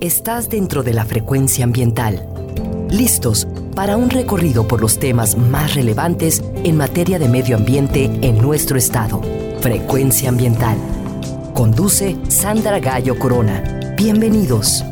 Estás dentro de la frecuencia ambiental. Listos para un recorrido por los temas más relevantes en materia de medio ambiente en nuestro estado. Frecuencia ambiental. Conduce Sandra Gallo Corona. Bienvenidos.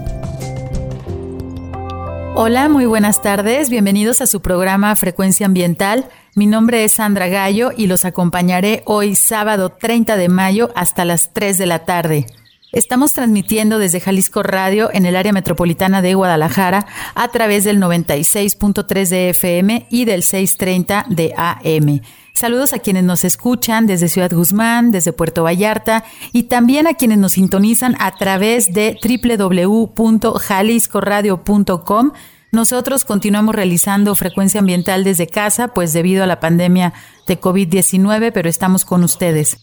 Hola, muy buenas tardes. Bienvenidos a su programa Frecuencia Ambiental. Mi nombre es Sandra Gallo y los acompañaré hoy sábado 30 de mayo hasta las 3 de la tarde. Estamos transmitiendo desde Jalisco Radio en el área metropolitana de Guadalajara a través del 96.3 de FM y del 630 de AM. Saludos a quienes nos escuchan desde Ciudad Guzmán, desde Puerto Vallarta y también a quienes nos sintonizan a través de www.jaliscoradio.com. Nosotros continuamos realizando frecuencia ambiental desde casa, pues debido a la pandemia de COVID-19, pero estamos con ustedes.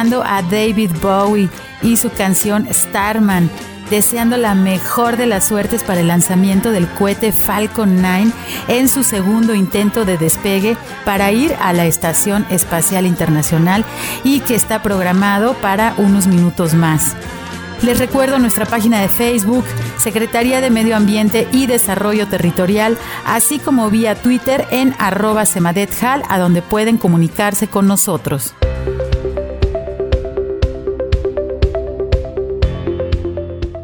A David Bowie y su canción Starman, deseando la mejor de las suertes para el lanzamiento del cohete Falcon 9 en su segundo intento de despegue para ir a la Estación Espacial Internacional y que está programado para unos minutos más. Les recuerdo nuestra página de Facebook, Secretaría de Medio Ambiente y Desarrollo Territorial, así como vía Twitter en arroba semadethal, a donde pueden comunicarse con nosotros.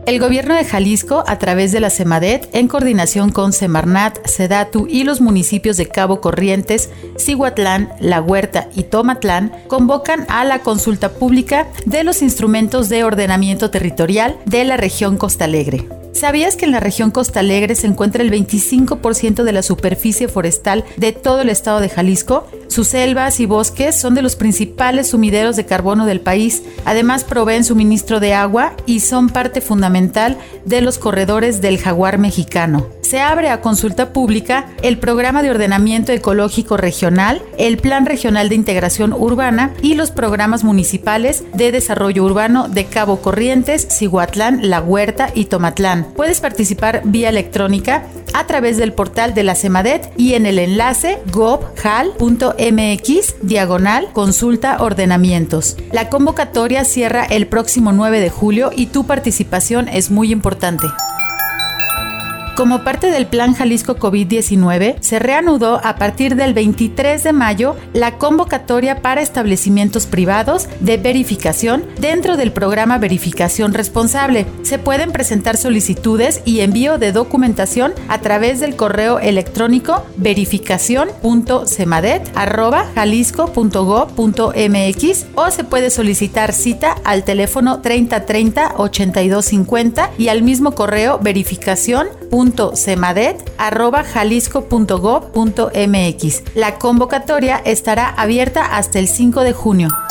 El gobierno de Jalisco, a través de la CEMADET, en coordinación con Semarnat, Sedatu y los municipios de Cabo Corrientes, Cihuatlán, La Huerta y Tomatlán, convocan a la consulta pública de los instrumentos de ordenamiento territorial de la región Costa Alegre. ¿Sabías que en la región Costa Alegre se encuentra el 25% de la superficie forestal de todo el estado de Jalisco? Sus selvas y bosques son de los principales sumideros de carbono del país. Además proveen suministro de agua y son parte fundamental de los corredores del jaguar mexicano. Se abre a consulta pública el Programa de Ordenamiento Ecológico Regional, el Plan Regional de Integración Urbana y los programas municipales de desarrollo urbano de Cabo Corrientes, Cihuatlán, La Huerta y Tomatlán. Puedes participar vía electrónica a través del portal de la CEMADET y en el enlace gobhal.mx diagonal consulta ordenamientos. La convocatoria cierra el próximo 9 de julio y tu participación es muy importante. Como parte del Plan Jalisco COVID-19, se reanudó a partir del 23 de mayo la convocatoria para establecimientos privados de verificación dentro del programa Verificación Responsable. Se pueden presentar solicitudes y envío de documentación a través del correo electrónico verificación.cemadet.jalisco.gov.mx o se puede solicitar cita al teléfono 3030 8250 y al mismo correo verificación jalisco.gov.mx. La convocatoria estará abierta hasta el 5 de junio.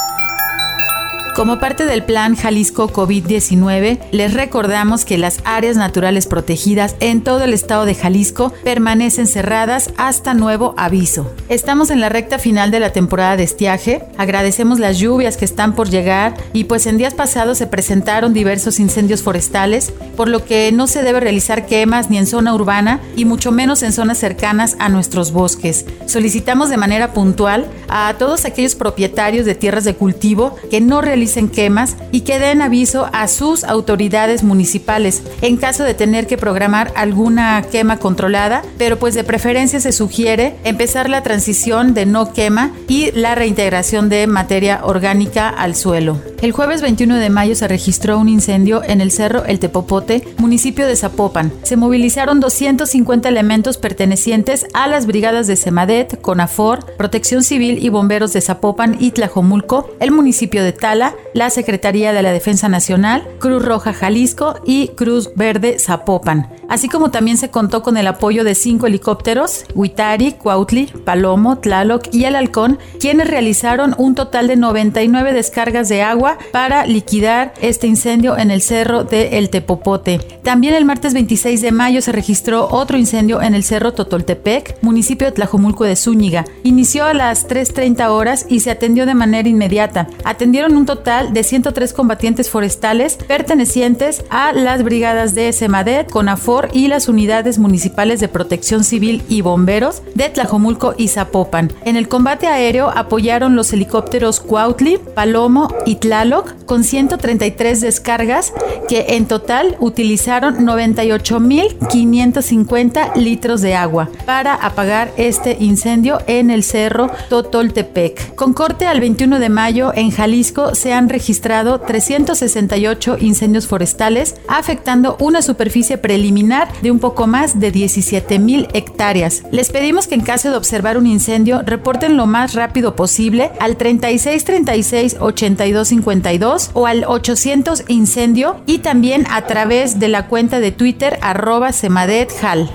Como parte del plan Jalisco COVID-19, les recordamos que las áreas naturales protegidas en todo el estado de Jalisco permanecen cerradas hasta nuevo aviso. Estamos en la recta final de la temporada de estiaje, agradecemos las lluvias que están por llegar y pues en días pasados se presentaron diversos incendios forestales, por lo que no se debe realizar quemas ni en zona urbana y mucho menos en zonas cercanas a nuestros bosques. Solicitamos de manera puntual a todos aquellos propietarios de tierras de cultivo que no realicen en quemas y que den aviso a sus autoridades municipales en caso de tener que programar alguna quema controlada, pero pues de preferencia se sugiere empezar la transición de no quema y la reintegración de materia orgánica al suelo. El jueves 21 de mayo se registró un incendio en el Cerro El Tepopote, municipio de Zapopan. Se movilizaron 250 elementos pertenecientes a las brigadas de Semadet, CONAFOR, Protección Civil y Bomberos de Zapopan y Tlajomulco, el municipio de Tala, la Secretaría de la Defensa Nacional, Cruz Roja Jalisco y Cruz Verde Zapopan. Así como también se contó con el apoyo de cinco helicópteros, Huitari, Cuautli, Palomo, Tlaloc y El Halcón, quienes realizaron un total de 99 descargas de agua para liquidar este incendio en el cerro de El Tepopote. También el martes 26 de mayo se registró otro incendio en el cerro Totoltepec, municipio de Tlajomulco de Zúñiga. Inició a las 3.30 horas y se atendió de manera inmediata. Atendieron un total de 103 combatientes forestales pertenecientes a las brigadas de Semadet, CONAFOR y las unidades municipales de protección civil y bomberos de Tlajomulco y Zapopan. En el combate aéreo apoyaron los helicópteros Cuautli, Palomo y Tlaloc con 133 descargas que en total utilizaron 98.550 litros de agua para apagar este incendio en el cerro Totoltepec. Con corte al 21 de mayo en Jalisco se han registrado 368 incendios forestales, afectando una superficie preliminar de un poco más de 17 mil hectáreas. Les pedimos que en caso de observar un incendio, reporten lo más rápido posible al 3636 8252 o al 800 incendio y también a través de la cuenta de Twitter arroba semadethal.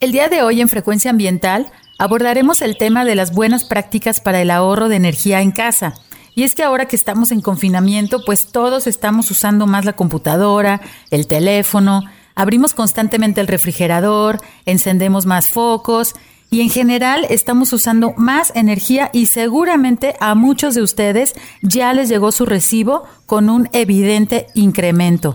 El día de hoy en Frecuencia Ambiental abordaremos el tema de las buenas prácticas para el ahorro de energía en casa. Y es que ahora que estamos en confinamiento, pues todos estamos usando más la computadora, el teléfono, abrimos constantemente el refrigerador, encendemos más focos y en general estamos usando más energía y seguramente a muchos de ustedes ya les llegó su recibo con un evidente incremento.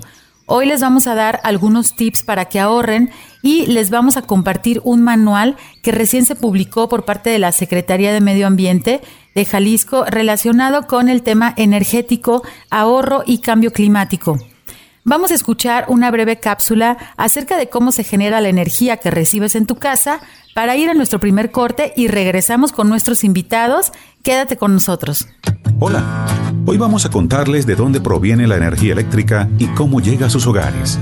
Hoy les vamos a dar algunos tips para que ahorren y les vamos a compartir un manual que recién se publicó por parte de la Secretaría de Medio Ambiente de Jalisco relacionado con el tema energético, ahorro y cambio climático. Vamos a escuchar una breve cápsula acerca de cómo se genera la energía que recibes en tu casa para ir a nuestro primer corte y regresamos con nuestros invitados. Quédate con nosotros. Hola, hoy vamos a contarles de dónde proviene la energía eléctrica y cómo llega a sus hogares.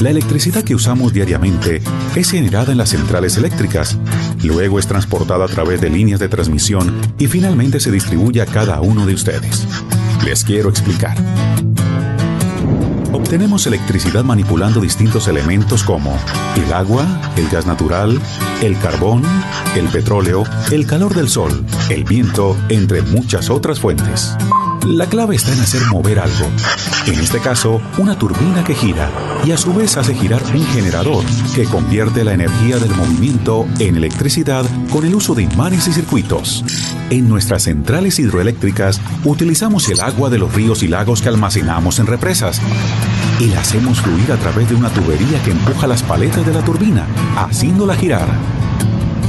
La electricidad que usamos diariamente es generada en las centrales eléctricas, luego es transportada a través de líneas de transmisión y finalmente se distribuye a cada uno de ustedes. Les quiero explicar. Tenemos electricidad manipulando distintos elementos como el agua, el gas natural, el carbón, el petróleo, el calor del sol, el viento, entre muchas otras fuentes. La clave está en hacer mover algo. En este caso, una turbina que gira y a su vez hace girar un generador que convierte la energía del movimiento en electricidad con el uso de imanes y circuitos. En nuestras centrales hidroeléctricas utilizamos el agua de los ríos y lagos que almacenamos en represas y la hacemos fluir a través de una tubería que empuja las paletas de la turbina, haciéndola girar.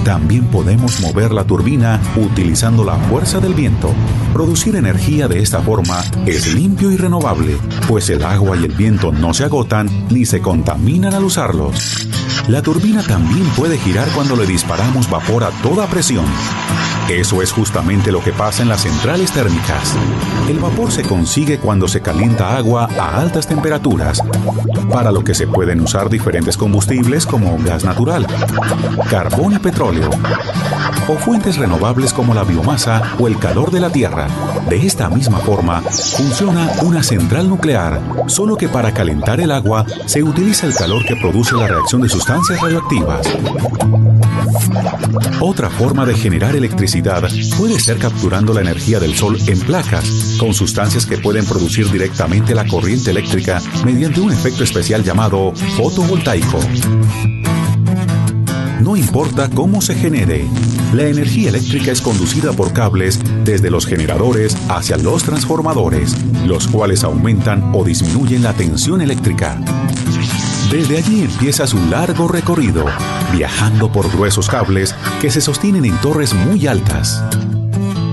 También podemos mover la turbina utilizando la fuerza del viento. Producir energía de esta forma es limpio y renovable, pues el agua y el viento no se agotan ni se contaminan al usarlos. La turbina también puede girar cuando le disparamos vapor a toda presión. Eso es justamente lo que pasa en las centrales térmicas. El vapor se consigue cuando se calienta agua a altas temperaturas, para lo que se pueden usar diferentes combustibles como gas natural, carbón y petróleo, o fuentes renovables como la biomasa o el calor de la tierra. De esta misma forma, funciona una central nuclear, solo que para calentar el agua se utiliza el calor que produce la reacción de sustancias radioactivas. Otra forma de generar electricidad puede ser capturando la energía del sol en placas, con sustancias que pueden producir directamente la corriente eléctrica mediante un efecto especial llamado fotovoltaico. No importa cómo se genere, la energía eléctrica es conducida por cables desde los generadores hacia los transformadores, los cuales aumentan o disminuyen la tensión eléctrica. Desde allí empieza su largo recorrido, viajando por gruesos cables que se sostienen en torres muy altas.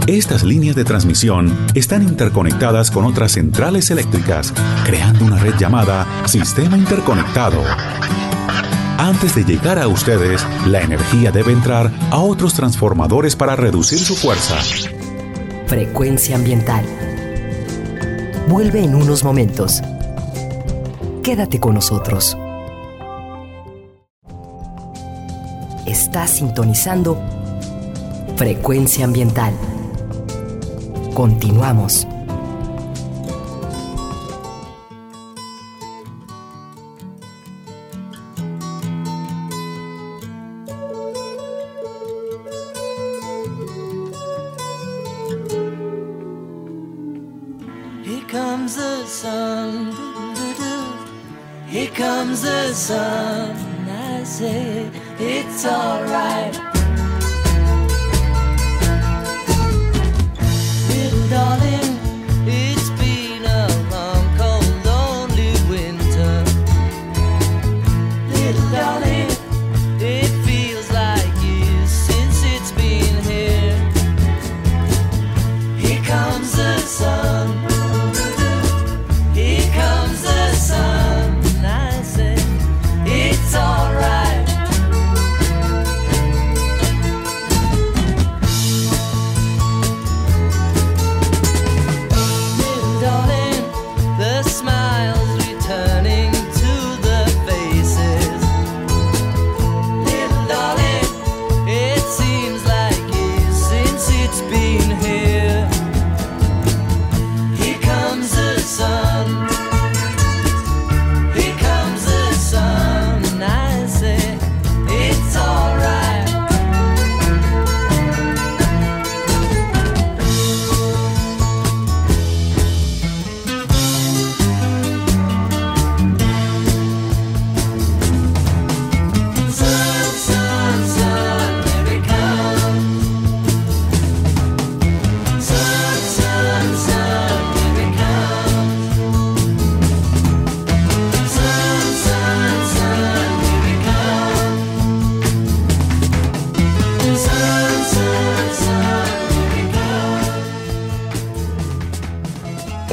Estas líneas de transmisión están interconectadas con otras centrales eléctricas, creando una red llamada Sistema Interconectado. Antes de llegar a ustedes, la energía debe entrar a otros transformadores para reducir su fuerza. Frecuencia ambiental. Vuelve en unos momentos. Quédate con nosotros. Estás sintonizando Frecuencia Ambiental. Continuamos.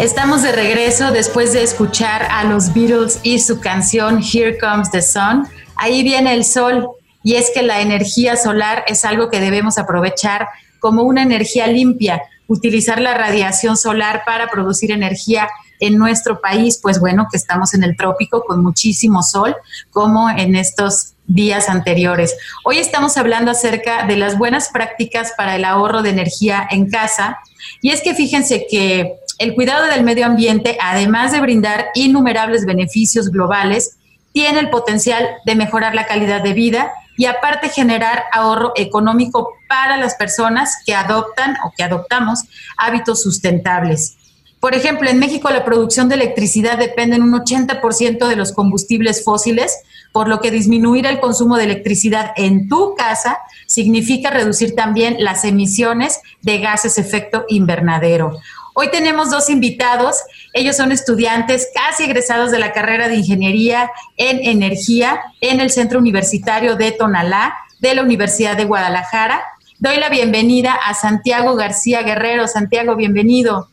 Estamos de regreso después de escuchar a los Beatles y su canción Here Comes the Sun. Ahí viene el sol y es que la energía solar es algo que debemos aprovechar como una energía limpia, utilizar la radiación solar para producir energía en nuestro país, pues bueno, que estamos en el trópico con muchísimo sol, como en estos días anteriores. Hoy estamos hablando acerca de las buenas prácticas para el ahorro de energía en casa. Y es que fíjense que el cuidado del medio ambiente, además de brindar innumerables beneficios globales, tiene el potencial de mejorar la calidad de vida y aparte generar ahorro económico para las personas que adoptan o que adoptamos hábitos sustentables. Por ejemplo, en México la producción de electricidad depende en un 80% de los combustibles fósiles, por lo que disminuir el consumo de electricidad en tu casa significa reducir también las emisiones de gases efecto invernadero. Hoy tenemos dos invitados. Ellos son estudiantes casi egresados de la carrera de Ingeniería en Energía en el Centro Universitario de Tonalá de la Universidad de Guadalajara. Doy la bienvenida a Santiago García Guerrero. Santiago, bienvenido.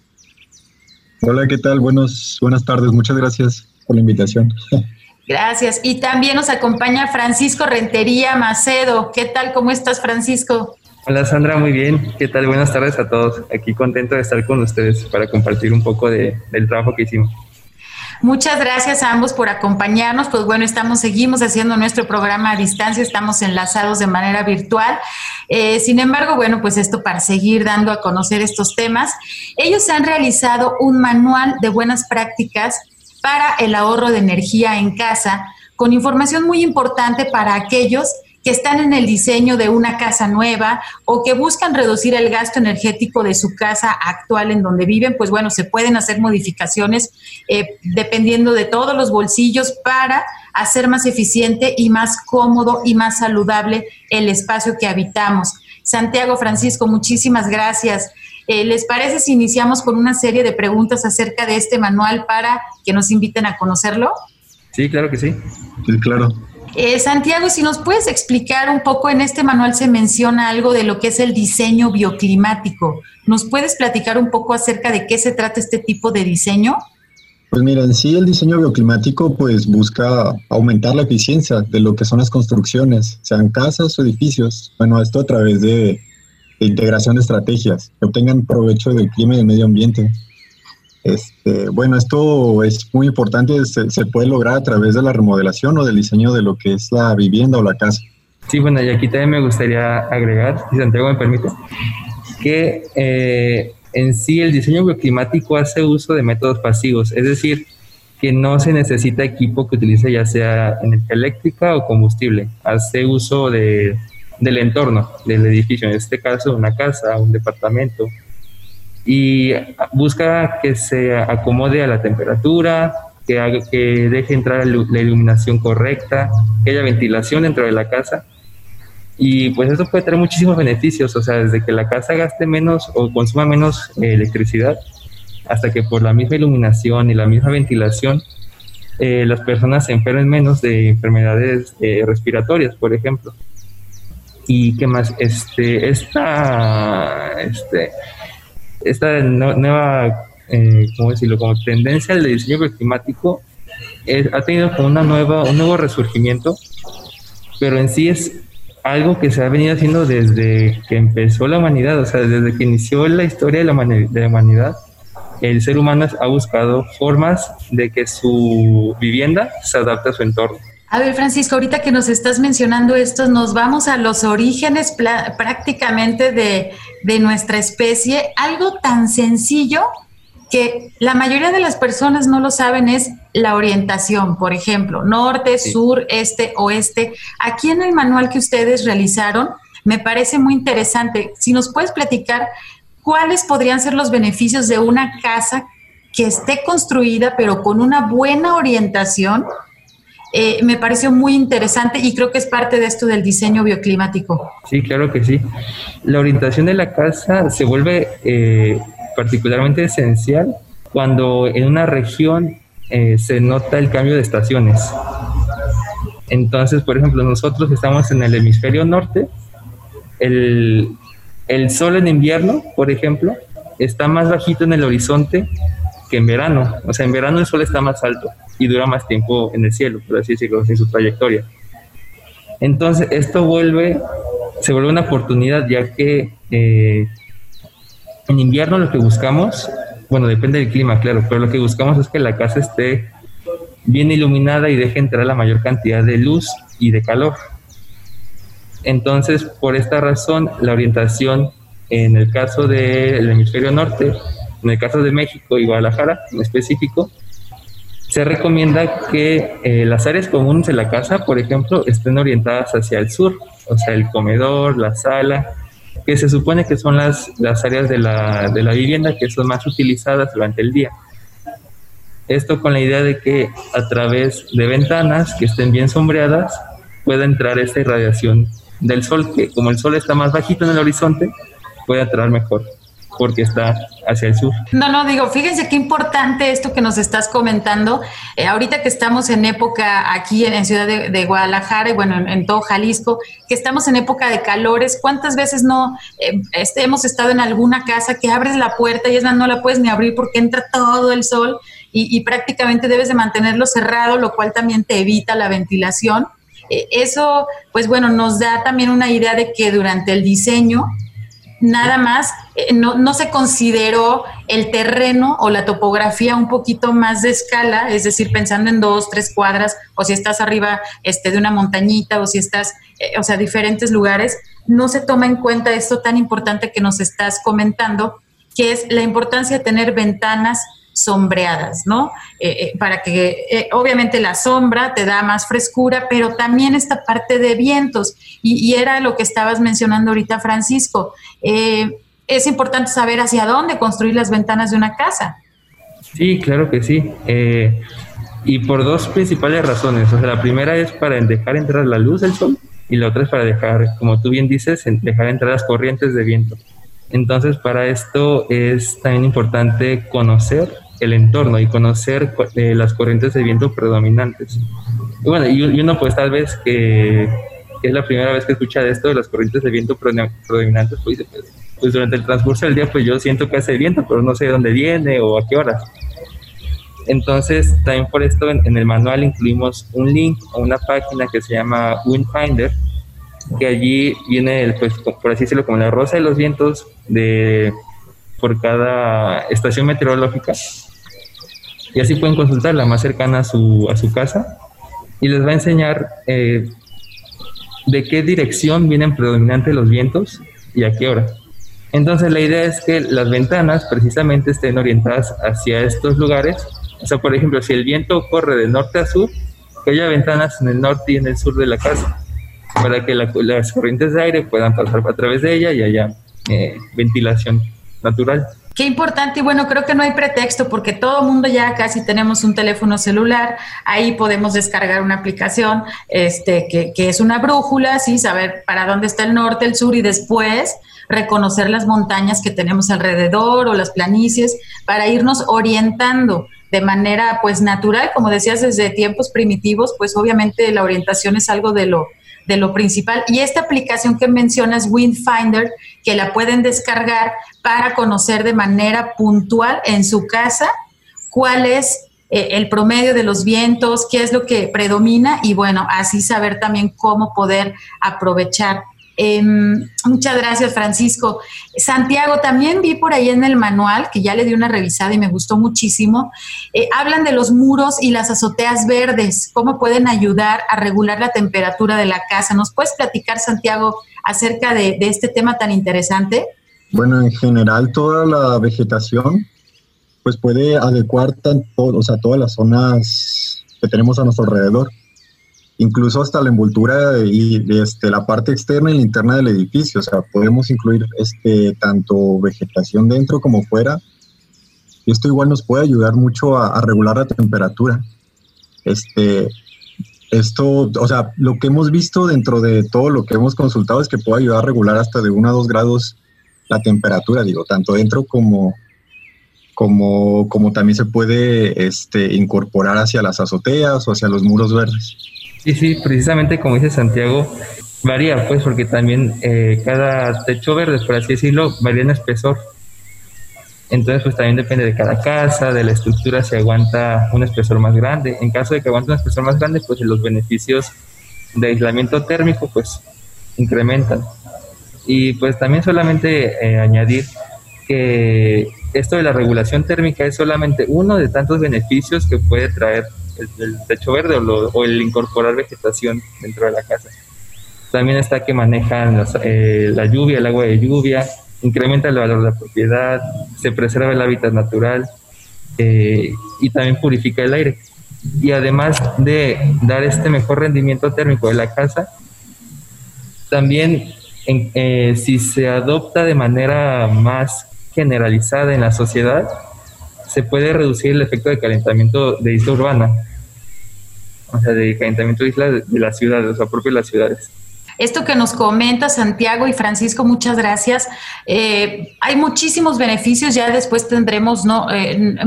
Hola, ¿qué tal? Buenos, buenas tardes. Muchas gracias por la invitación. Gracias. Y también nos acompaña Francisco Rentería Macedo. ¿Qué tal? ¿Cómo estás, Francisco? Hola Sandra, muy bien. ¿Qué tal? Buenas tardes a todos. Aquí contento de estar con ustedes para compartir un poco de, del trabajo que hicimos. Muchas gracias a ambos por acompañarnos. Pues bueno, estamos, seguimos haciendo nuestro programa a distancia, estamos enlazados de manera virtual. Eh, sin embargo, bueno, pues esto para seguir dando a conocer estos temas. Ellos han realizado un manual de buenas prácticas para el ahorro de energía en casa, con información muy importante para aquellos que están en el diseño de una casa nueva o que buscan reducir el gasto energético de su casa actual en donde viven, pues bueno, se pueden hacer modificaciones eh, dependiendo de todos los bolsillos para hacer más eficiente y más cómodo y más saludable el espacio que habitamos. Santiago Francisco, muchísimas gracias. Eh, ¿Les parece si iniciamos con una serie de preguntas acerca de este manual para que nos inviten a conocerlo? Sí, claro que sí. Sí, claro. Eh, Santiago, si nos puedes explicar un poco, en este manual se menciona algo de lo que es el diseño bioclimático. ¿Nos puedes platicar un poco acerca de qué se trata este tipo de diseño? Pues mira, en sí el diseño bioclimático pues busca aumentar la eficiencia de lo que son las construcciones, sean casas o edificios. Bueno, esto a través de, de integración de estrategias que obtengan provecho del clima y del medio ambiente. Este, bueno, esto es muy importante, se, puede lograr a través de la remodelación o del diseño de lo que es la vivienda o la casa. Sí, bueno, y aquí también me gustaría agregar, si Santiago me permite, que eh, en sí el diseño bioclimático hace uso de métodos pasivos, es decir, que no se necesita equipo que utilice ya sea energía eléctrica o combustible, hace uso de, del entorno del edificio, en este caso una casa, un departamento, y busca que se acomode a la temperatura, que, deje entrar la iluminación correcta, que haya ventilación dentro de la casa. Y pues eso puede traer muchísimos beneficios, o sea, desde que la casa gaste menos o consuma menos electricidad, hasta que por la misma iluminación y la misma ventilación, eh, las personas se enfermen menos de enfermedades eh, respiratorias, por ejemplo. Y qué más, este, esta, este, esta nueva, eh, ¿cómo decirlo?, como tendencia del diseño climático ha tenido como una nueva, un nuevo resurgimiento, pero en sí es algo que se ha venido haciendo desde que empezó la humanidad, o sea, desde que inició la historia de la, de la humanidad, el ser humano ha buscado formas de que su vivienda se adapte a su entorno. A ver, Francisco, ahorita que nos estás mencionando esto, nos vamos a los orígenes prácticamente de, de, nuestra especie. Algo tan sencillo que la mayoría de las personas no lo saben es la orientación, por ejemplo, norte, sí. sur, este, oeste. Aquí en el manual que ustedes realizaron, me parece muy interesante. Si nos puedes platicar cuáles podrían ser los beneficios de una casa que esté construida, pero con una buena orientación eh, me pareció muy interesante y creo que es parte de esto del diseño bioclimático. Sí, claro que sí. La orientación de la casa se vuelve eh, particularmente esencial cuando en una región eh, se nota el cambio de estaciones. Entonces, por ejemplo, nosotros estamos en el hemisferio norte, el, el sol en invierno, por ejemplo, está más bajito en el horizonte que en verano. O sea, en verano el sol está más alto y dura más tiempo en el cielo, por así decirlo, en su trayectoria. Entonces, esto vuelve, se vuelve una oportunidad, ya que eh, en invierno lo que buscamos, bueno, depende del clima, claro, pero lo que buscamos es que la casa esté bien iluminada y deje entrar la mayor cantidad de luz y de calor. Entonces, por esta razón, la orientación en el caso del hemisferio norte en el caso de México y Guadalajara en específico, se recomienda que eh, las áreas comunes de la casa, por ejemplo, estén orientadas hacia el sur, o sea, el comedor, la sala, que se supone que son las, las áreas de la, de la vivienda que son más utilizadas durante el día. Esto con la idea de que a través de ventanas que estén bien sombreadas pueda entrar esta irradiación del sol, que como el sol está más bajito en el horizonte, puede entrar mejor porque está hacia el sur. No, no, digo, fíjense qué importante esto que nos estás comentando. Eh, ahorita que estamos en época aquí en, Ciudad de, Guadalajara y bueno, en, todo Jalisco, que estamos en época de calores, ¿cuántas veces no eh, este, hemos estado en alguna casa que abres la puerta y esa no la puedes ni abrir porque entra todo el sol y, y prácticamente debes de mantenerlo cerrado, lo cual también te evita la ventilación? Eh, eso, pues bueno, nos da también una idea de que durante el diseño nada más eh, no, no, se consideró el terreno o la topografía un poquito más de escala, es decir, pensando en dos, tres cuadras, o si estás arriba este, de una montañita, o si estás, eh, o sea, diferentes lugares, no se toma en cuenta esto tan importante que nos estás comentando, que es la importancia de tener ventanas sombreadas, ¿no? Eh, eh, para que eh, obviamente la sombra te da más frescura, pero también esta parte de vientos, y, era lo que estabas mencionando ahorita, Francisco. es importante saber hacia dónde construir las ventanas de una casa. Sí, claro que sí. y por dos principales razones. O sea, la primera es para dejar entrar la luz del sol y la otra es para dejar, como tú bien dices, dejar entrar las corrientes de viento. Entonces, para esto es también importante conocer el entorno y conocer eh, las corrientes de viento predominantes. Y bueno, y, uno pues tal vez que, es la primera vez que escucha de esto de las corrientes de viento predominantes, pues pues, pues, durante el transcurso del día pues yo siento que hace viento, pero no sé de dónde viene o a qué horas. Entonces, también por esto en, en el manual incluimos un link a una página que se llama Windfinder, que allí viene, pues, por así decirlo, como la rosa de los vientos de por cada estación meteorológica. Y así pueden consultar la más cercana a su, a su casa y les va a enseñar eh, de qué dirección vienen predominantes los vientos y a qué hora. Entonces la idea es que las ventanas precisamente estén orientadas hacia estos lugares. O sea, por ejemplo, si el viento corre de norte a sur, que haya ventanas en el norte y en el sur de la casa para que las corrientes de aire puedan pasar a través de ella y haya eh, ventilación natural. Qué importante y bueno, creo que no hay pretexto porque todo mundo ya casi tenemos un teléfono celular, ahí podemos descargar una aplicación este, que, que es una brújula, sí, saber para dónde está el norte, el sur y después reconocer las montañas que tenemos alrededor o las planicies para irnos orientando de manera pues natural, como decías desde tiempos primitivos, pues obviamente la orientación es algo de lo de lo principal. Y esta aplicación que mencionas, Windfinder, que la pueden descargar para conocer de manera puntual en su casa cuál es eh, el promedio de los vientos, qué es lo que predomina y bueno, así saber también cómo poder aprovechar Em, muchas gracias, Francisco. Santiago, también vi por ahí en el manual, que ya le di una revisada y me gustó muchísimo, eh, hablan de los muros y las azoteas verdes, cómo pueden ayudar a regular la temperatura de la casa. ¿Nos puedes platicar, Santiago, acerca de, este tema tan interesante? Bueno, en general toda la vegetación pues puede adecuar o sea, todas las zonas que tenemos a nuestro alrededor incluso hasta la envoltura y este, la parte externa y interna del edificio. O sea, podemos incluir este, tanto vegetación dentro como fuera. Y esto igual nos puede ayudar mucho a, regular la temperatura. Este, esto, o sea, lo que hemos visto dentro de todo lo que hemos consultado es que puede ayudar a regular hasta de 1 a 2 grados la temperatura, digo, tanto dentro como, como, como también se puede este, incorporar hacia las azoteas o hacia los muros verdes. Sí, sí, precisamente como dice Santiago, varía pues porque también eh, cada techo verde, por así decirlo, varía en espesor. Entonces pues también depende de cada casa, de la estructura, si aguanta un espesor más grande. En caso de que aguante un espesor más grande, pues los beneficios de aislamiento térmico pues incrementan. Y pues también solamente eh, añadir que esto de la regulación térmica es solamente uno de tantos beneficios que puede traer el, techo verde o, el incorporar vegetación dentro de la casa. También está que manejan eh, la lluvia, el agua de lluvia, incrementa el valor de la propiedad, se preserva el hábitat natural eh, y también purifica el aire. Y además de dar este mejor rendimiento térmico de la casa, también eh, si se adopta de manera más generalizada en la sociedad, se puede reducir el efecto de calentamiento de isla urbana, o sea, de calentamiento de isla de, de las ciudades, o sea, propio de las ciudades. Esto que nos comenta Santiago y Francisco, muchas gracias. Eh, hay muchísimos beneficios, ya después tendremos, ¿no? En,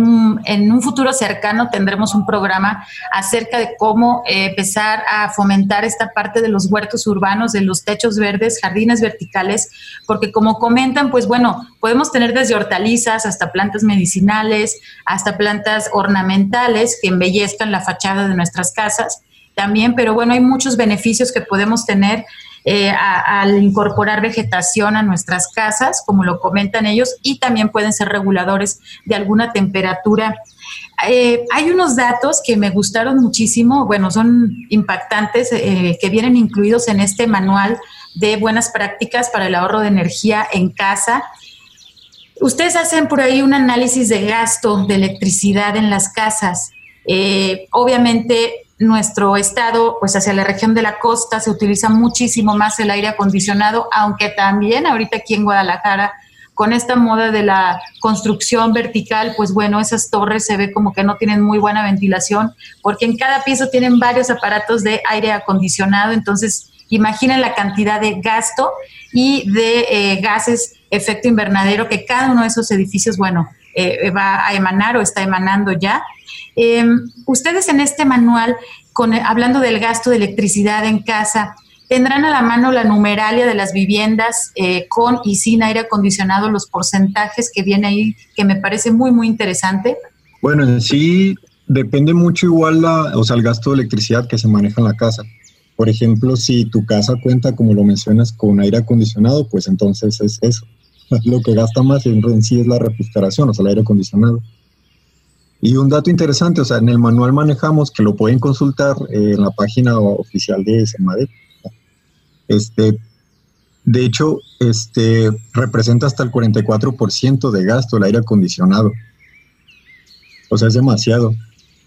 en un futuro cercano tendremos un programa acerca de cómo eh, empezar a fomentar esta parte de los huertos urbanos, de los techos verdes, jardines verticales, porque como comentan, pues bueno, podemos tener desde hortalizas hasta plantas medicinales, hasta plantas ornamentales que embellezcan la fachada de nuestras casas también, pero bueno, hay muchos beneficios que podemos tener eh, al incorporar vegetación a nuestras casas, como lo comentan ellos, y también pueden ser reguladores de alguna temperatura. Eh, hay unos datos que me gustaron muchísimo, bueno, son impactantes, eh, que vienen incluidos en este manual de buenas prácticas para el ahorro de energía en casa. Ustedes hacen por ahí un análisis de gasto de electricidad en las casas. Obviamente nuestro estado, pues hacia la región de la costa, se utiliza muchísimo más el aire acondicionado, aunque también ahorita aquí en Guadalajara, con esta moda de la construcción vertical, pues bueno, esas torres se ve como que no tienen muy buena ventilación, porque en cada piso tienen varios aparatos de aire acondicionado, entonces imaginen la cantidad de gasto y de eh, gases efecto invernadero que cada uno de esos edificios, bueno, eh, va a emanar o está emanando ya. Eh, ustedes en este manual, con, hablando del gasto de electricidad en casa, tendrán a la mano la numeralia de las viviendas eh, con y sin aire acondicionado, los porcentajes que viene ahí, que me parece muy, muy interesante. Bueno, en sí depende mucho igual la, o sea, el gasto de electricidad que se maneja en la casa. Por ejemplo, si tu casa cuenta, como lo mencionas, con aire acondicionado, pues entonces es eso. Lo que gasta más en, en sí es la refrigeración, o sea, el aire acondicionado. Y un dato interesante, o sea, en el manual manejamos que lo pueden consultar eh, en la página oficial de Semadep. Este, de hecho, este representa hasta el 44% de gasto el aire acondicionado. O sea, es demasiado.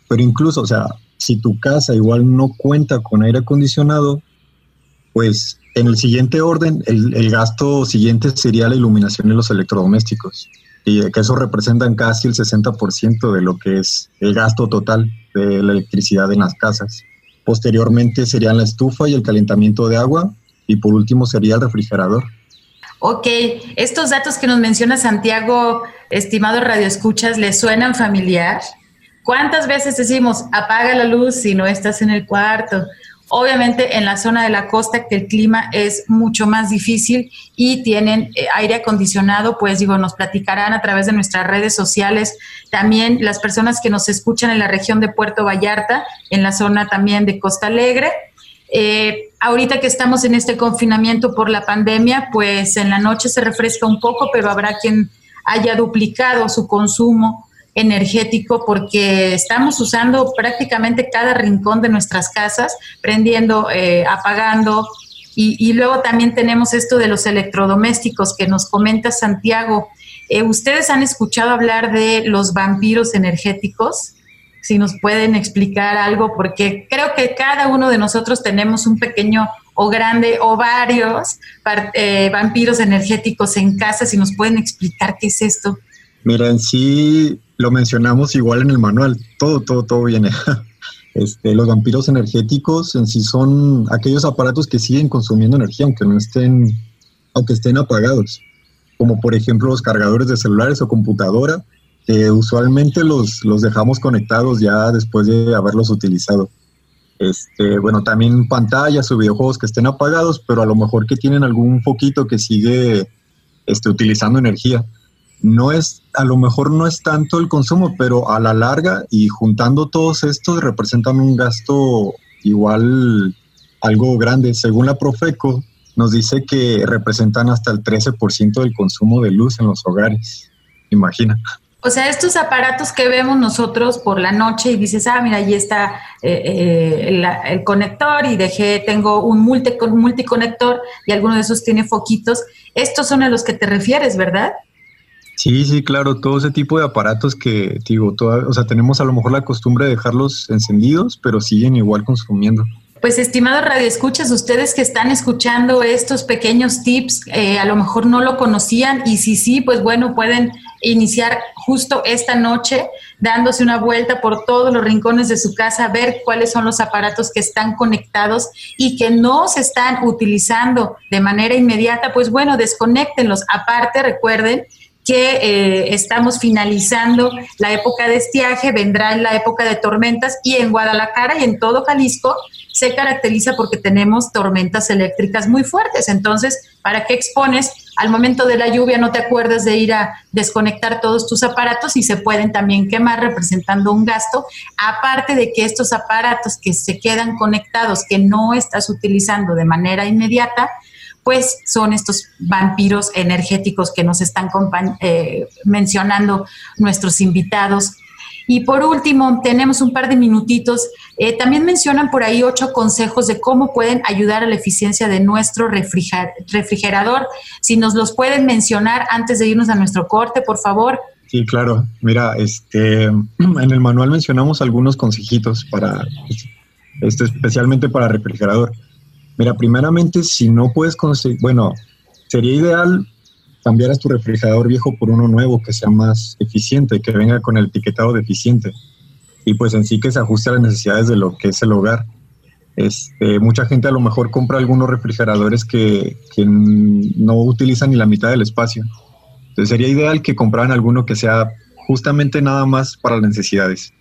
Pero incluso, o sea, si tu casa igual no cuenta con aire acondicionado, pues en el siguiente orden, el, el gasto siguiente sería la iluminación y los electrodomésticos. Y que eso representan casi el 60% de lo que es el gasto total de la electricidad en las casas. Posteriormente serían la estufa y el calentamiento de agua. Y por último sería el refrigerador. Ok, estos datos que nos menciona Santiago, estimado Radio Escuchas, ¿les suenan familiar? ¿Cuántas veces decimos apaga la luz si no estás en el cuarto? Obviamente en la zona de la costa que el clima es mucho más difícil y tienen eh, aire acondicionado, pues digo, nos platicarán a través de nuestras redes sociales. También las personas que nos escuchan en la región de Puerto Vallarta, en la zona también de Costa Alegre. Eh, ahorita que estamos en este confinamiento por la pandemia, pues en la noche se refresca un poco, pero habrá quien haya duplicado su consumo energético porque estamos usando prácticamente cada rincón de nuestras casas, prendiendo, eh, apagando. Y, luego también tenemos esto de los electrodomésticos que nos comenta Santiago. Eh, ¿Ustedes han escuchado hablar de los vampiros energéticos? Si nos pueden explicar algo, porque creo que cada uno de nosotros tenemos un pequeño o grande o varios eh, vampiros energéticos en casa. Si nos pueden explicar qué es esto. Mira, en sí lo mencionamos igual en el manual, todo, todo, todo viene. Este, los vampiros energéticos en sí son aquellos aparatos que siguen consumiendo energía aunque no estén, aunque estén apagados, como por ejemplo los cargadores de celulares o computadora, que usualmente los, los dejamos conectados ya después de haberlos utilizado. Este, bueno, también pantallas o videojuegos que estén apagados, pero a lo mejor que tienen algún foquito que sigue este, utilizando energía no es, a lo mejor no es tanto el consumo, pero a la larga y juntando todos estos representan un gasto igual algo grande. Según la Profeco, nos dice que representan hasta el 13% del consumo de luz en los hogares. Imagina. O sea, estos aparatos que vemos nosotros por la noche y dices, ah, mira, ahí está eh, eh, el, conector y dejé, tengo un multi, multiconector y alguno de esos tiene foquitos. Estos son a los que te refieres, ¿verdad? Sí, sí, claro, todo ese tipo de aparatos que, digo, toda, o sea, tenemos a lo mejor la costumbre de dejarlos encendidos, pero siguen igual consumiendo. Pues estimados radioescuchas, ustedes que están escuchando estos pequeños tips, eh, a lo mejor no lo conocían y si sí, pues bueno, pueden iniciar justo esta noche dándose una vuelta por todos los rincones de su casa, ver cuáles son los aparatos que están conectados y que no se están utilizando de manera inmediata, pues bueno, desconectenlos. Aparte, recuerden que eh, estamos finalizando la época de estiaje, vendrá la época de tormentas y en Guadalajara y en todo Jalisco se caracteriza porque tenemos tormentas eléctricas muy fuertes. Entonces, ¿para qué expones? Al momento de la lluvia no te acuerdas de ir a desconectar todos tus aparatos y se pueden también quemar representando un gasto. Aparte de que estos aparatos que se quedan conectados, que no estás utilizando de manera inmediata, pues son estos vampiros energéticos que nos están eh, mencionando nuestros invitados. Y por último, tenemos un par de minutitos. Eh, también mencionan por ahí ocho consejos de cómo pueden ayudar a la eficiencia de nuestro refrigerador. Si nos los pueden mencionar antes de irnos a nuestro corte, por favor. Sí, claro. Mira, este, en el manual mencionamos algunos consejitos para, este, especialmente para refrigerador. Mira, primeramente, si no puedes conseguir, bueno, sería ideal cambiar a tu refrigerador viejo por uno nuevo que sea más eficiente, que venga con el etiquetado de eficiente y pues en sí que se ajuste a las necesidades de lo que es el hogar. Este, mucha gente a lo mejor compra algunos refrigeradores que, que, no utilizan ni la mitad del espacio. Entonces sería ideal que compraran alguno que sea justamente nada más para las necesidades.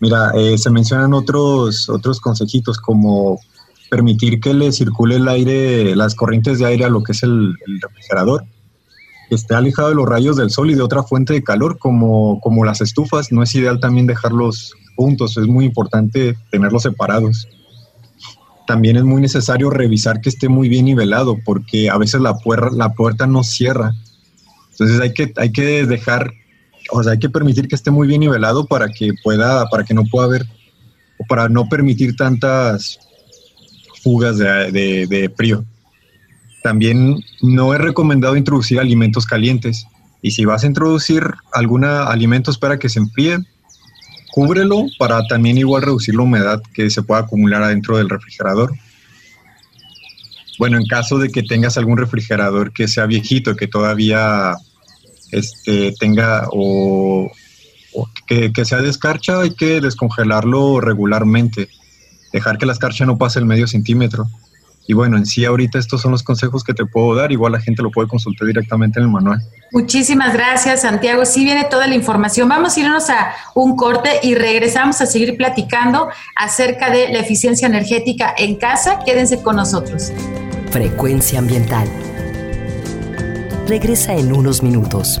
Mira, eh, se mencionan otros, otros consejitos como permitir que le circule el aire, las corrientes de aire a lo que es el, refrigerador, que esté alejado de los rayos del sol y de otra fuente de calor como, como las estufas. No es ideal también dejarlos juntos, es muy importante tenerlos separados. También es muy necesario revisar que esté muy bien nivelado porque a veces la, puerta, la puerta no cierra. Entonces hay que, hay que dejar, o sea, hay que permitir que esté muy bien nivelado para que pueda, para que no pueda haber, o para no permitir tantas fugas de, frío. También no es recomendado introducir alimentos calientes. Y si vas a introducir algún alimento, espera que se enfríe, cúbrelo para también igual reducir la humedad que se pueda acumular adentro del refrigerador. Bueno, en caso de que tengas algún refrigerador que sea viejito, que todavía este, tenga o, que, que, sea descarcha, hay que descongelarlo regularmente dejar que la escarcha no pase el medio centímetro. Y bueno, en sí ahorita estos son los consejos que te puedo dar, igual la gente lo puede consultar directamente en el manual. Muchísimas gracias, Santiago. Sí viene toda la información. Vamos a irnos a un corte y regresamos a seguir platicando acerca de la eficiencia energética en casa. Quédense con nosotros. Frecuencia ambiental. Regresa en unos minutos.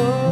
Oh.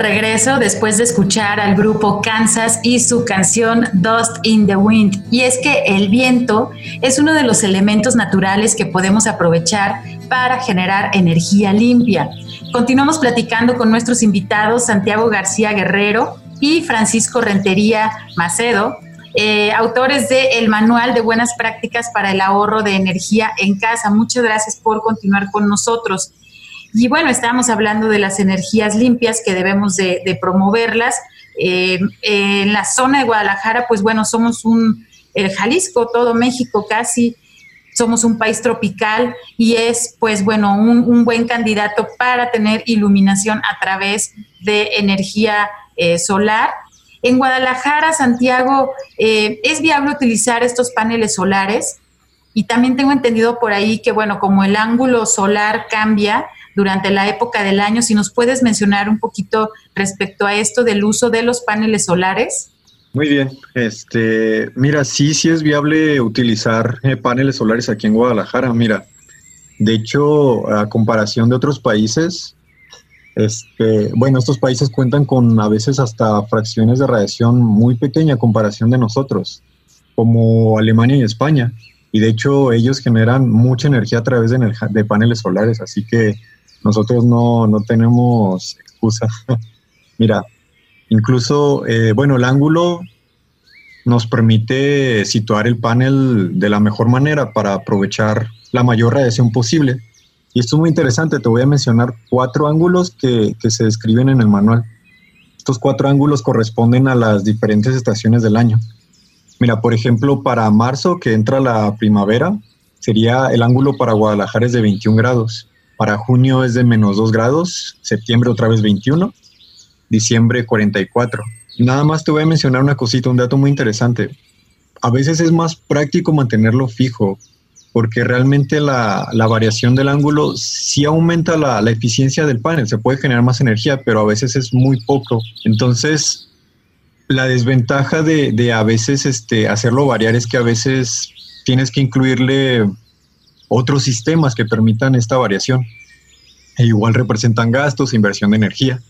Regreso después de escuchar al grupo Kansas y su canción Dust in the Wind. Y es que el viento es uno de los elementos naturales que podemos aprovechar para generar energía limpia. Continuamos platicando con nuestros invitados Santiago García Guerrero y Francisco Rentería Macedo, eh, autores de El Manual de Buenas Prácticas para el Ahorro de Energía en Casa. Muchas gracias por continuar con nosotros. Y bueno, estábamos hablando de las energías limpias que debemos de, promoverlas. Eh, en la zona de Guadalajara, pues bueno, somos un eh, Jalisco, todo México casi, somos un país tropical y es pues bueno, un, un buen candidato para tener iluminación a través de energía eh, solar. En Guadalajara, Santiago, eh, ¿es viable utilizar estos paneles solares? Y también tengo entendido por ahí que, bueno, como el ángulo solar cambia durante la época del año, si nos puedes mencionar un poquito respecto a esto del uso de los paneles solares. Muy bien, este, mira, sí, sí es viable utilizar eh, paneles solares aquí en Guadalajara. Mira, de hecho, a comparación de otros países, este, bueno, estos países cuentan con a veces hasta fracciones de radiación muy pequeña a comparación de nosotros, como Alemania y España. Y de hecho, ellos generan mucha energía a través de, paneles solares, así que nosotros no, no tenemos excusa. Mira, incluso, eh, bueno, el ángulo nos permite situar el panel de la mejor manera para aprovechar la mayor radiación posible. Y esto es muy interesante, te voy a mencionar cuatro ángulos que, que se describen en el manual. Estos cuatro ángulos corresponden a las diferentes estaciones del año. Mira, por ejemplo, para marzo, que entra la primavera, sería el ángulo para Guadalajara es de 21 grados. Para junio es de menos 2 grados, septiembre otra vez 21, diciembre 44. Nada más te voy a mencionar una cosita, un dato muy interesante. A veces es más práctico mantenerlo fijo, porque realmente la, la variación del ángulo sí aumenta la, la eficiencia del panel, se puede generar más energía, pero a veces es muy poco. Entonces, la desventaja de, de a veces este, hacerlo variar es que a veces tienes que incluirle otros sistemas que permitan esta variación. E igual representan gastos, inversión de energía.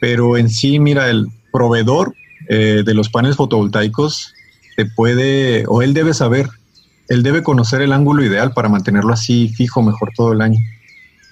Pero en sí, mira, el proveedor eh, de los paneles fotovoltaicos te puede, o él debe saber, él debe conocer el ángulo ideal para mantenerlo así fijo mejor todo el año.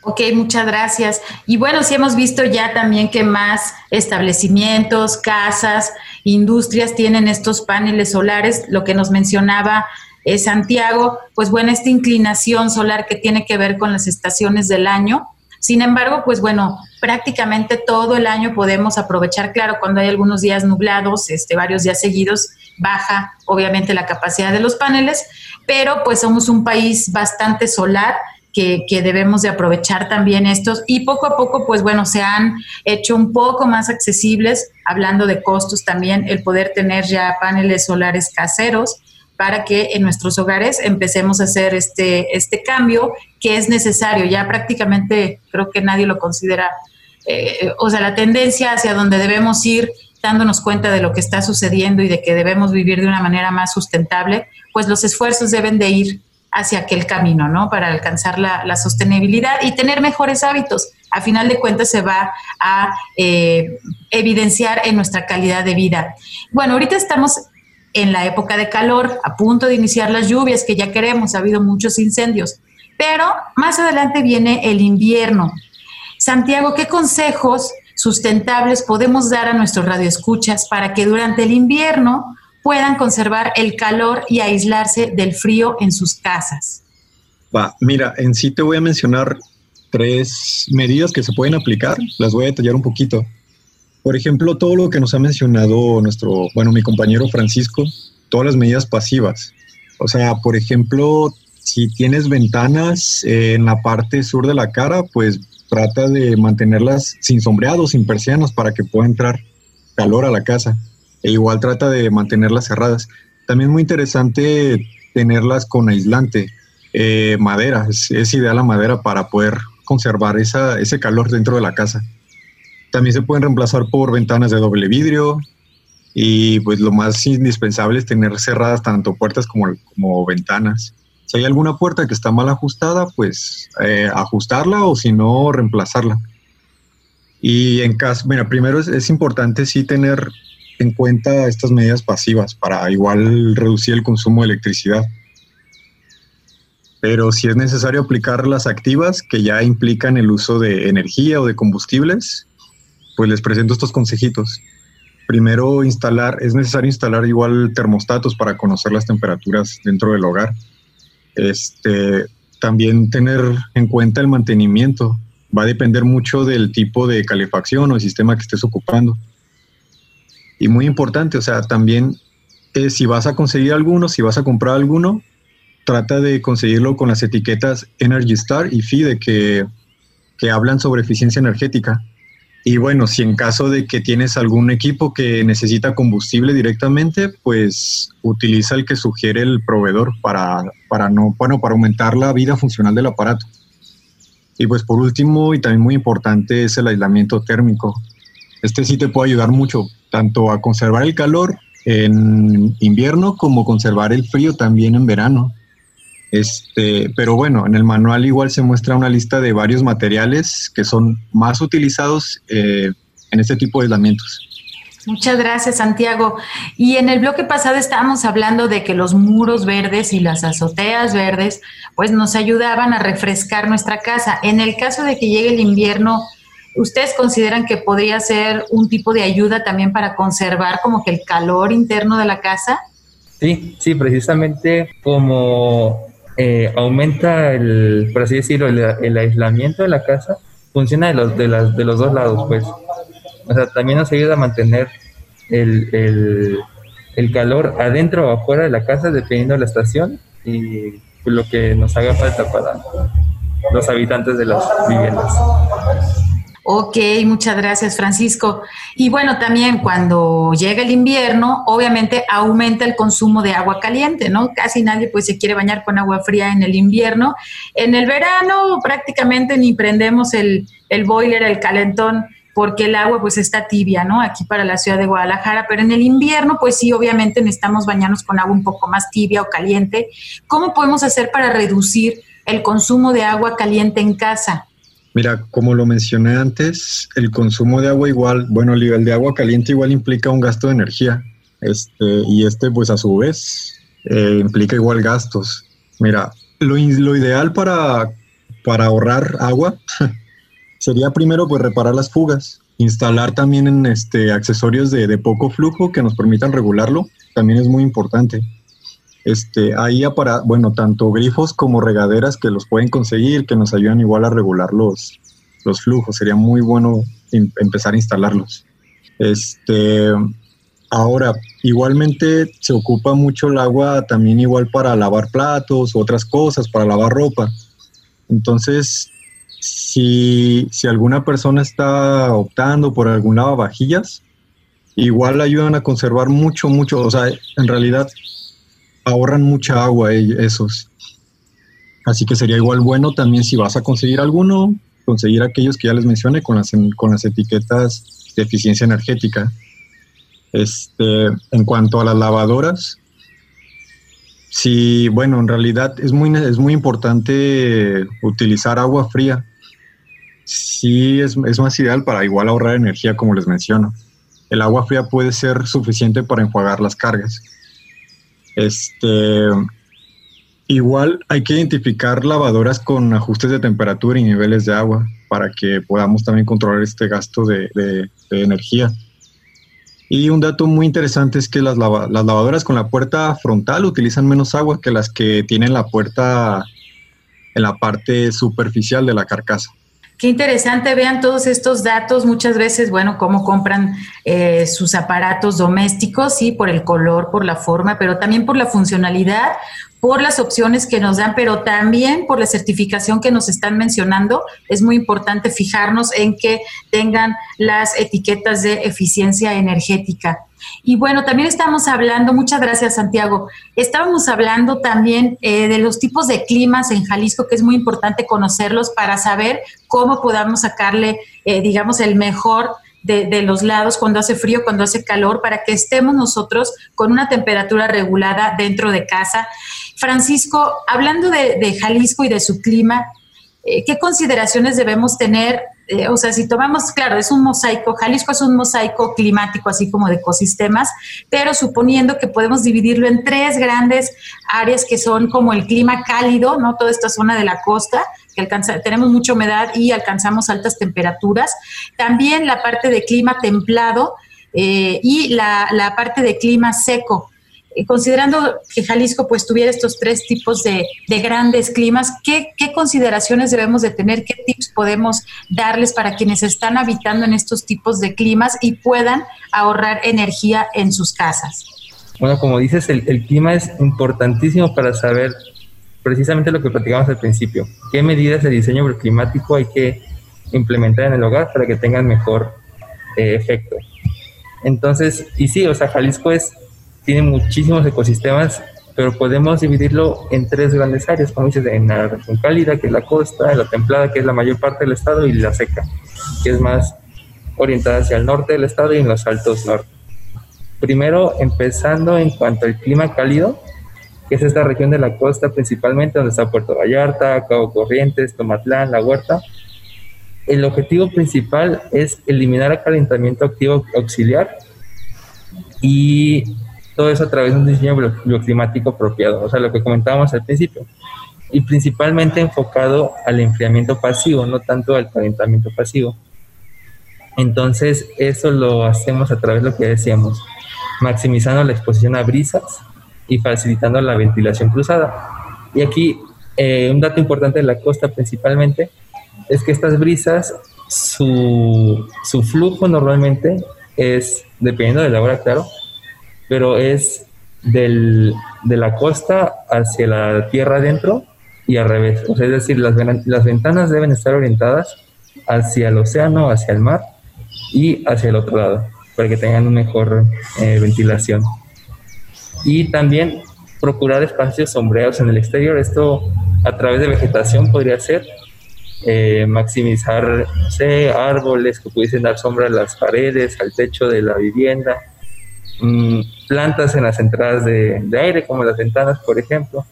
Ok, muchas gracias. Y bueno, sí hemos visto ya también que más establecimientos, casas, industrias tienen estos paneles solares, lo que nos mencionaba eh, Santiago, pues bueno, esta inclinación solar que tiene que ver con las estaciones del año. Sin embargo, pues bueno, prácticamente todo el año podemos aprovechar, claro, cuando hay algunos días nublados, este, varios días seguidos, baja obviamente la capacidad de los paneles, pero pues somos un país bastante solar que, que, debemos de aprovechar también estos y poco a poco, pues bueno, se han hecho un poco más accesibles, hablando de costos también, el poder tener ya paneles solares caseros para que en nuestros hogares empecemos a hacer este, este cambio que es necesario. Ya prácticamente creo que nadie lo considera, eh, o sea, la tendencia hacia donde debemos ir dándonos cuenta de lo que está sucediendo y de que debemos vivir de una manera más sustentable, pues los esfuerzos deben de ir hacia aquel camino, ¿no? Para alcanzar la, la sostenibilidad y tener mejores hábitos. A final de cuentas se va a eh, evidenciar en nuestra calidad de vida. Bueno, ahorita estamos en la época de calor, a punto de iniciar las lluvias que ya queremos, ha habido muchos incendios, pero más adelante viene el invierno. Santiago, ¿qué consejos sustentables podemos dar a nuestros radioescuchas para que durante el invierno puedan conservar el calor y aislarse del frío en sus casas? Va, mira, en sí te voy a mencionar tres medidas que se pueden aplicar, las voy a detallar un poquito. Por ejemplo, todo lo que nos ha mencionado nuestro, bueno, mi compañero Francisco, todas las medidas pasivas. O sea, por ejemplo, si tienes ventanas en la parte sur de la cara, pues trata de mantenerlas sin sombreados, sin persianas, para que pueda entrar calor a la casa. E igual trata de mantenerlas cerradas. También muy interesante tenerlas con aislante, eh, madera. Es, es, ideal la madera para poder conservar esa, ese calor dentro de la casa. También se pueden reemplazar por ventanas de doble vidrio. Y pues lo más indispensable es tener cerradas tanto puertas como, como ventanas. Si hay alguna puerta que está mal ajustada, pues eh, ajustarla o si no, reemplazarla. Y en caso, bueno, primero es, es, importante sí tener en cuenta estas medidas pasivas para igual reducir el consumo de electricidad. Pero si es necesario aplicar las activas que ya implican el uso de energía o de combustibles, pues les presento estos consejitos. Primero, instalar, es necesario instalar igual termostatos para conocer las temperaturas dentro del hogar este, también tener en cuenta el mantenimiento. Va a depender mucho del tipo de calefacción o el sistema que estés ocupando. Y muy importante, o sea, también eh, si vas a conseguir alguno, si vas a comprar alguno, trata de conseguirlo con las etiquetas Energy Star y FIDE que, que hablan sobre eficiencia energética. Y bueno, si en caso de que tienes algún equipo que necesita combustible directamente, pues utiliza el que sugiere el proveedor para, para no, bueno, para aumentar la vida funcional del aparato. Y pues por último, y también muy importante, es el aislamiento térmico. Este sí te puede ayudar mucho, tanto a conservar el calor en invierno como conservar el frío también en verano. Este, pero bueno, en el manual igual se muestra una lista de varios materiales que son más utilizados eh, en este tipo de aislamientos. Muchas gracias, Santiago. Y en el bloque pasado estábamos hablando de que los muros verdes y las azoteas verdes, pues nos ayudaban a refrescar nuestra casa. En el caso de que llegue el invierno, ¿ustedes consideran que podría ser un tipo de ayuda también para conservar como que el calor interno de la casa? Sí, sí, precisamente como eh, aumenta el, por así decirlo, el, aislamiento de la casa, funciona de los, de, las, de los dos lados, pues. O sea, también nos ayuda a mantener el, el, calor adentro o afuera de la casa, dependiendo de la estación y lo que nos haga falta para los habitantes de las viviendas. Ok, muchas gracias Francisco. Y bueno, también cuando llega el invierno, obviamente aumenta el consumo de agua caliente, ¿no? Casi nadie pues se quiere bañar con agua fría en el invierno. En el verano prácticamente ni prendemos el, el boiler, el calentón, porque el agua pues está tibia, ¿no? Aquí para la ciudad de Guadalajara, pero en el invierno pues sí, obviamente necesitamos bañarnos con agua un poco más tibia o caliente. ¿Cómo podemos hacer para reducir el consumo de agua caliente en casa? Mira, como lo mencioné antes, el consumo de agua igual, bueno, el nivel de agua caliente igual implica un gasto de energía. Este, y este, pues a su vez, eh, implica igual gastos. Mira, lo, lo ideal para, para ahorrar agua sería primero pues reparar las fugas, instalar también en este, accesorios de, de poco flujo que nos permitan regularlo, también es muy importante. Este, ahí para, bueno, tanto grifos como regaderas que los pueden conseguir, que nos ayudan igual a regular los, los flujos. Sería muy bueno empezar a instalarlos. Este, ahora, igualmente se ocupa mucho el agua también igual para lavar platos otras cosas, para lavar ropa. Entonces, si, si alguna persona está optando por algún lavavajillas, igual ayudan a conservar mucho, mucho. O sea, en realidad ahorran mucha agua esos. Así que sería igual bueno también si vas a conseguir alguno, conseguir aquellos que ya les mencioné con las, con las etiquetas de eficiencia energética. Este, en cuanto a las lavadoras, sí, bueno, en realidad es muy, es muy importante utilizar agua fría. Sí, es, es más ideal para igual ahorrar energía, como les menciono. El agua fría puede ser suficiente para enjuagar las cargas. Este, igual hay que identificar lavadoras con ajustes de temperatura y niveles de agua para que podamos también controlar este gasto de, energía. Y un dato muy interesante es que las, lavadoras con la puerta frontal utilizan menos agua que las que tienen la puerta en la parte superficial de la carcasa. Qué interesante, vean todos estos datos, muchas veces, bueno, cómo compran eh, sus aparatos domésticos, sí, por el color, por la forma, pero también por la funcionalidad, por las opciones que nos dan, pero también por la certificación que nos están mencionando. Es muy importante fijarnos en que tengan las etiquetas de eficiencia energética. Y bueno, también estamos hablando, muchas gracias Santiago, estábamos hablando también eh, de los tipos de climas en Jalisco, que es muy importante conocerlos para saber cómo podamos sacarle, eh, digamos, el mejor de, los lados cuando hace frío, cuando hace calor, para que estemos nosotros con una temperatura regulada dentro de casa. Francisco, hablando de, Jalisco y de su clima, eh, ¿qué consideraciones debemos tener? Eh, o sea, si tomamos, claro, es un mosaico, Jalisco es un mosaico climático, así como de ecosistemas, pero suponiendo que podemos dividirlo en tres grandes áreas que son como el clima cálido, ¿no? Toda esta zona de la costa, alcanza, tenemos mucha humedad y alcanzamos altas temperaturas. También la parte de clima templado eh, y la, parte de clima seco. Eh, considerando que Jalisco pues tuviera estos tres tipos de, grandes climas, ¿qué, consideraciones debemos de tener? ¿Qué tips podemos darles para quienes están habitando en estos tipos de climas y puedan ahorrar energía en sus casas? Bueno, como dices, el clima es importantísimo para saber precisamente lo que platicamos al principio. ¿Qué medidas de diseño climático hay que implementar en el hogar para que tengan mejor eh, efecto? Entonces, y sí, o sea, Jalisco es, tiene muchísimos ecosistemas, pero podemos dividirlo en tres grandes áreas, como dices, en la región cálida, que es la costa, la templada, que es la mayor parte del estado, y la seca, que es más orientada hacia el norte del estado y en los altos norte. Primero, empezando en cuanto al clima cálido, que es esta región de la costa principalmente, donde está Puerto Vallarta, Cabo Corrientes, Tomatlán, La Huerta. El objetivo principal es eliminar el calentamiento activo auxiliar y todo eso a través de un diseño bioclimático apropiado, o sea, lo que comentábamos al principio, y principalmente enfocado al enfriamiento pasivo, no tanto al calentamiento pasivo. Entonces, eso lo hacemos a través de lo que decíamos, maximizando la exposición a brisas, y facilitando la ventilación cruzada. Y aquí eh, un dato importante de la costa principalmente es que estas brisas, su, su flujo normalmente es, dependiendo de la hora, claro, pero es del, de la costa hacia la tierra adentro y al revés. O sea, es decir, las, las ventanas deben estar orientadas hacia el océano, hacia el mar y hacia el otro lado, para que tengan una mejor eh, ventilación y también procurar espacios sombreados en el exterior. Esto a través de vegetación podría ser eh, maximizar árboles que pudiesen dar sombra a las paredes, al techo de la vivienda, mm, plantas en las entradas de, aire como las ventanas, por ejemplo.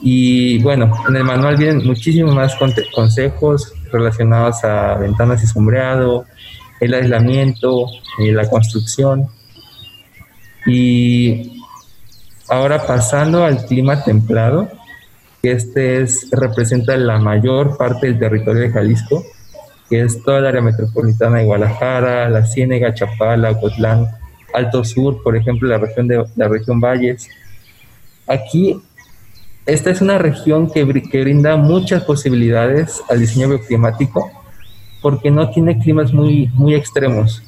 Y bueno, en el manual vienen muchísimos más consejos relacionados a ventanas y sombreado, el aislamiento, y la construcción. Y ahora pasando al clima templado, que este es, representa la mayor parte del territorio de Jalisco, que es toda el área metropolitana de Guadalajara, la Ciénega, Chapala, Ocotlán, Alto Sur, por ejemplo, la región de la región Valles. Aquí, esta es una región que, que brinda muchas posibilidades al diseño bioclimático porque no tiene climas muy, muy extremos.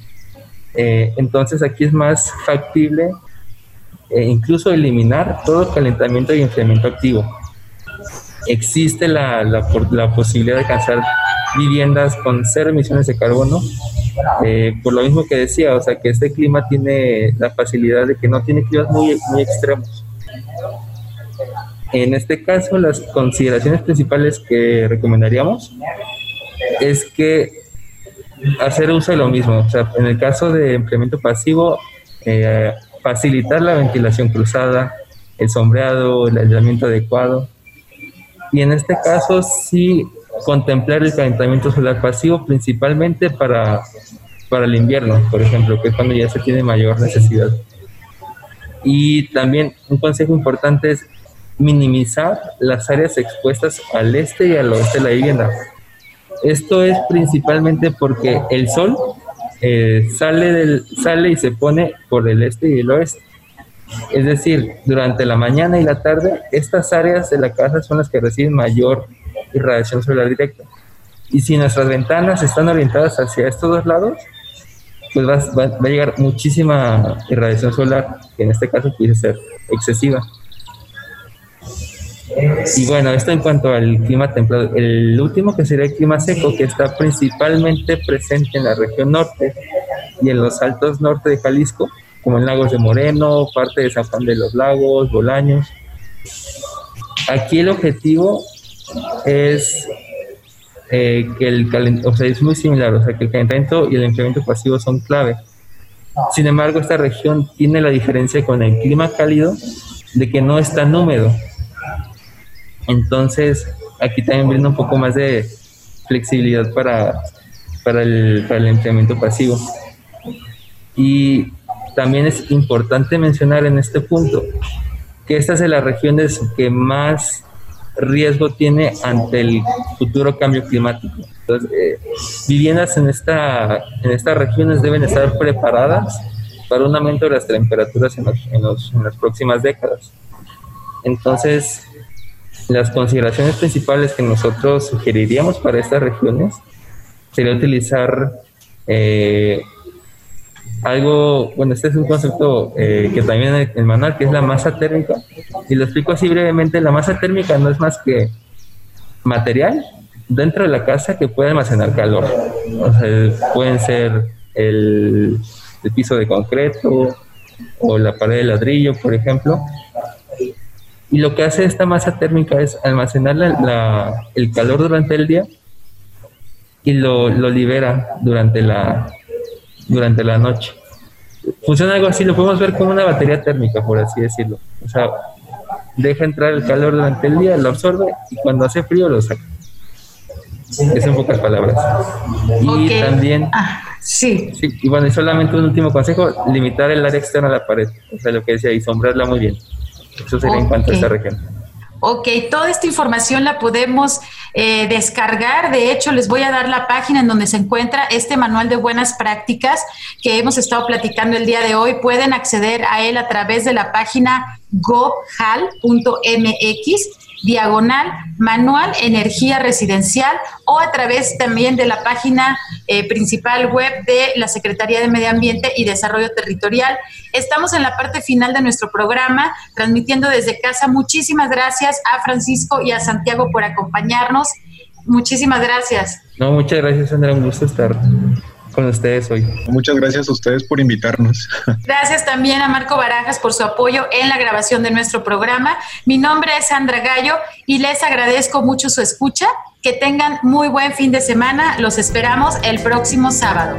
Eh, entonces aquí es más factible eh, incluso eliminar todo calentamiento y enfriamiento activo. Existe la, posibilidad de alcanzar viviendas con cero emisiones de carbono, eh, por lo mismo que decía, o sea que este clima tiene la facilidad de que no tiene climas muy, muy extremos. En este caso, las consideraciones principales que recomendaríamos es que hacer uso de lo mismo. O sea, en el caso de empleamiento pasivo, eh, facilitar la ventilación cruzada, el sombreado, el aislamiento adecuado. Y en este caso, sí contemplar el calentamiento solar pasivo, principalmente para, para el invierno, por ejemplo, que es cuando ya se tiene mayor necesidad. Y también un consejo importante es minimizar las áreas expuestas al este y al oeste de la vivienda. Esto es principalmente porque el sol eh, sale, y se pone por el este y el oeste. Es decir, durante la mañana y la tarde, estas áreas de la casa son las que reciben mayor irradiación solar directa. Y si nuestras ventanas están orientadas hacia estos dos lados, pues va, a llegar muchísima irradiación solar, que en este caso puede ser excesiva. Y bueno, esto en cuanto al clima templado. El último que sería el clima seco, que está principalmente presente en la región norte y en los altos norte de Jalisco, como en Lagos de Moreno, parte de San Juan de los Lagos, Bolaños. Aquí el objetivo es eh, que el calentamiento, o sea, es muy similar, o sea, que el calentamiento y el enfriamiento pasivo son clave. Sin embargo, esta región tiene la diferencia con el clima cálido de que no es tan húmedo. Entonces, aquí también brinda un poco más de flexibilidad para, para, el, para el enfriamiento pasivo. Y también es importante mencionar en este punto que esta es de las regiones que más riesgo tiene ante el futuro cambio climático. Entonces, eh, viviendas en, esta, en estas regiones deben estar preparadas para un aumento de las temperaturas en, en, los, en las próximas décadas. Entonces, las consideraciones principales que nosotros sugeriríamos para estas regiones sería utilizar eh, algo, bueno, este es un concepto eh, que también el manual, que es la masa térmica. Y lo explico así brevemente, la masa térmica no es más que material dentro de la casa que puede almacenar calor. O sea, pueden ser el, el piso de concreto o la pared de ladrillo, por ejemplo. Y lo que hace esta masa térmica es almacenar la, el calor durante el día y lo, lo libera durante la, durante la noche. Funciona algo así, lo podemos ver como una batería térmica, por así decirlo. O sea, deja entrar el calor durante el día, lo absorbe y cuando hace frío lo saca. Es en pocas palabras. Y también... Ah, sí. sí. Y bueno, y solamente un último consejo, limitar el área externa a la pared. O sea, lo que decía, y sombrarla muy bien. Eso sería en cuanto a esta región. Ok, toda esta información la podemos eh, descargar. De hecho, les voy a dar la página en donde se encuentra este manual de buenas prácticas que hemos estado platicando el día de hoy. Pueden acceder a él a través de la página gojal.mx diagonal manual energía residencial o a través también de la página eh, principal web de la Secretaría de Medio Ambiente y Desarrollo Territorial. Estamos en la parte final de nuestro programa, transmitiendo desde casa. Muchísimas gracias a Francisco y a Santiago por acompañarnos. Muchísimas gracias. No, muchas gracias, Sandra. Un gusto estar con ustedes hoy. Muchas gracias a ustedes por invitarnos. Gracias también a Marco Barajas por su apoyo en la grabación de nuestro programa. Mi nombre es Sandra Gallo y les agradezco mucho su escucha. Que tengan muy buen fin de semana. Los esperamos el próximo sábado.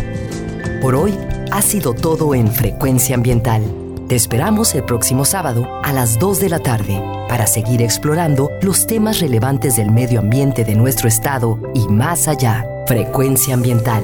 Por hoy ha sido todo en Frecuencia Ambiental. Te esperamos el próximo sábado a las 2 de la tarde para seguir explorando los temas relevantes del medio ambiente de nuestro estado y más allá. Frecuencia Ambiental